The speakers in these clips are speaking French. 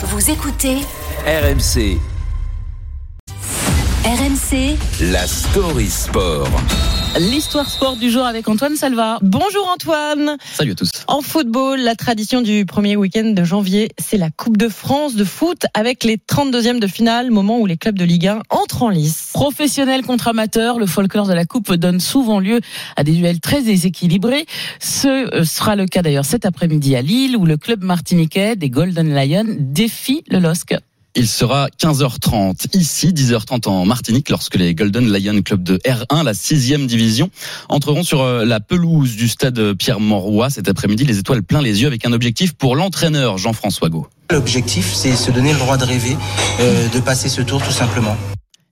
Vous écoutez RMC, RMC la story sport. L'histoire sport du jour avec Antoine Salva. Bonjour Antoine. Salut à tous. En football, la tradition du premier week-end de janvier, c'est la Coupe de France de foot avec les 32e de finale, moment où les clubs de Ligue 1 entrent en lice. Professionnels contre amateurs, le folklore de la Coupe donne souvent lieu à des duels très déséquilibrés. Ce euh, sera le cas d'ailleurs cet après-midi à Lille où le club martiniquais des Golden Lions défie le LOSC. Il sera 15h30 ici, 10h30 en Martinique, lorsque les Golden Lion Club de R1, la sixième division, entreront sur euh, la pelouse du stade Pierre-Mauroy cet après-midi, les étoiles plein les yeux, avec un objectif pour l'entraîneur Jean-François Gault. L'objectif, c'est se donner le droit de rêver, euh, de passer ce tour tout simplement.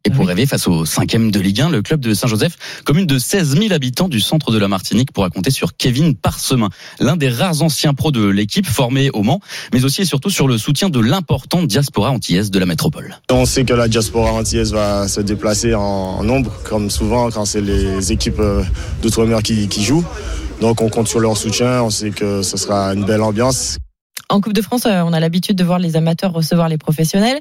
Et pour rêver face au cinquième de Ligue 1, le club de Saint-Joseph, commune de 16 000 habitants du centre de la Martinique, pourra compter sur Kevin Parsemin, l'un des rares anciens pros de l'équipe formé au Mans, mais aussi et surtout sur le soutien de l'importante diaspora antillaise de la métropole. On sait que la diaspora antillaise va se déplacer en nombre, comme souvent quand c'est les équipes euh, d'outre-mer qui, qui jouent. Donc on compte sur leur soutien, on sait que ce sera une belle ambiance. En Coupe de France, euh, on a l'habitude de voir les amateurs recevoir les professionnels.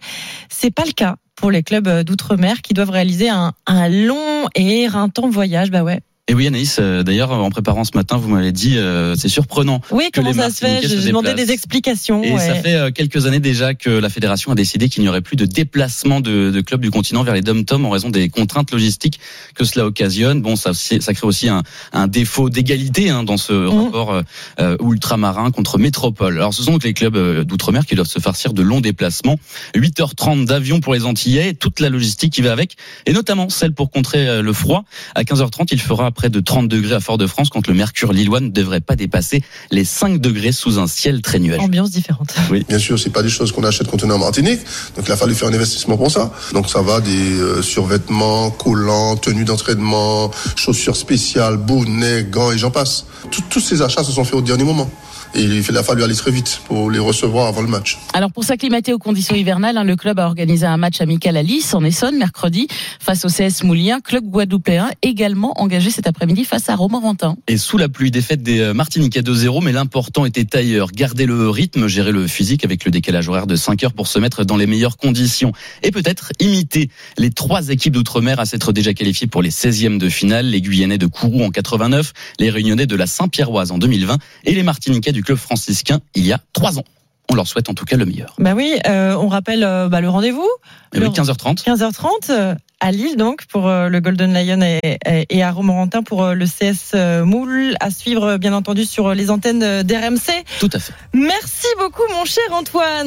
C'est pas le cas pour les clubs d'outre-mer qui doivent réaliser un, un long et éreintant voyage. Bah ouais. Et oui, Anaïs, euh, d'ailleurs, en préparant ce matin, vous m'avez dit, euh, c'est surprenant. Oui, que comment les ça se fait? demandé déplacent. des explications. Et ouais. ça fait euh, quelques années déjà que la fédération a décidé qu'il n'y aurait plus de déplacement de, de clubs du continent vers les dom-tom en raison des contraintes logistiques que cela occasionne. Bon, ça, crée aussi un, un défaut d'égalité hein, dans ce rapport euh, ultramarin contre métropole. Alors, ce sont donc les clubs d'outre-mer qui doivent se farcir de longs déplacements. 8h30 d'avion pour les Antillais, toute la logistique qui va avec, et notamment celle pour contrer le froid. À 15h30, il fera près de 30 degrés à Fort-de-France quand le mercure lillois ne devrait pas dépasser les 5 degrés sous un ciel très nuageux. Ambiance différente. Bien sûr, c'est pas des choses qu'on achète quand on est en Martinique, donc il a fallu faire un investissement pour ça. Donc ça va des euh, survêtements, collants, tenues d'entraînement, chaussures spéciales, bonnets, gants et j'en passe. Tout- tous ces achats se sont faits au dernier moment. Et il a fallu aller très vite pour les recevoir avant le match. Alors pour s'acclimater aux conditions hivernales, hein, le club a organisé un match amical à Lys en Essonne mercredi face au CS Moulien, club guadeloupéen également engagé cet après-midi face à Romorantin. Et sous la pluie, défaite des euh, Martiniquais 2-0, mais l'important était ailleurs. Garder le rythme, gérer le physique avec le décalage horaire de 5 heures pour se mettre dans les meilleures conditions. Et peut-être imiter les trois équipes d'outre-mer à s'être déjà qualifiées pour les 16e de finale, les Guyanais de Kourou en 89, les Réunionnais de la Saint-Pierroise en 2020 et les Martiniquais du club franciscain il y a trois ans. On leur souhaite en tout cas le meilleur. Bah oui, euh, on rappelle euh, bah, le rendez-vous. Et Le- oui, 15h30. 15h30 euh, à Lille donc pour euh, le Golden Lion et, à Romorantin pour euh, le CS euh, Moule à suivre bien entendu sur les antennes d'RMC. Tout à fait. Merci beaucoup mon cher Antoine.